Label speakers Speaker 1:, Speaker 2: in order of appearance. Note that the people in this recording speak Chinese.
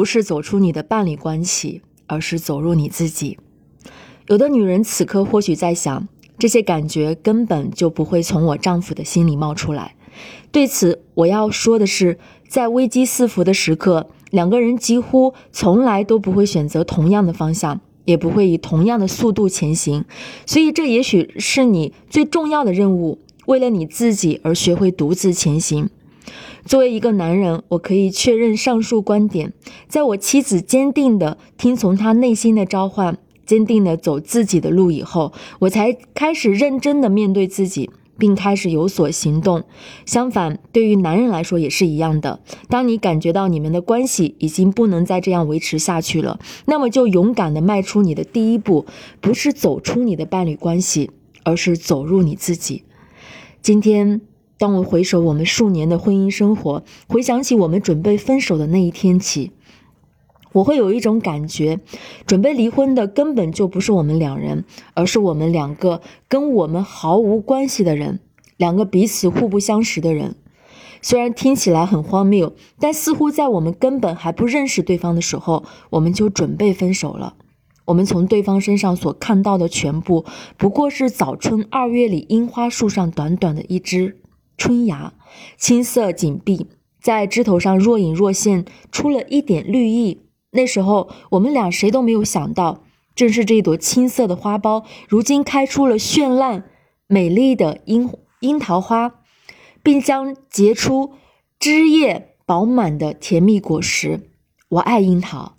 Speaker 1: 不是走出你的伴侣关系，而是走入你自己。有的女人此刻或许在想，这些感觉根本就不会从我丈夫的心里冒出来。对此，我要说的是，在危机四伏的时刻，两个人几乎从来都不会选择同样的方向，也不会以同样的速度前行。所以，这也许是你最重要的任务：为了你自己而学会独自前行。作为一个男人，我可以确认上述观点。在我妻子坚定地听从她内心的召唤，坚定地走自己的路以后，我才开始认真地面对自己。并开始有所行动。相反，对于男人来说也是一样的。当你感觉到你们的关系已经不能再这样维持下去了，那么就勇敢地迈出你的第一步，不是走出你的伴侣关系，而是走入你自己。今天，当我回首我们数年的婚姻生活，回想起我们准备分手的那一天起。我会有一种感觉，准备离婚的根本就不是我们两人，而是我们两个跟我们毫无关系的人，两个彼此互不相识的人。虽然听起来很荒谬，但似乎在我们根本还不认识对方的时候，我们就准备分手了。我们从对方身上所看到的全部，不过是早春二月里樱花树上短短的一枝春芽，青涩紧闭，在枝头上若隐若现出了一点绿意。那时候，我们俩谁都没有想到，正是这朵青色的花苞，如今开出了绚烂美丽的樱樱桃花，并将结出枝叶饱满的甜蜜果实。我爱樱桃，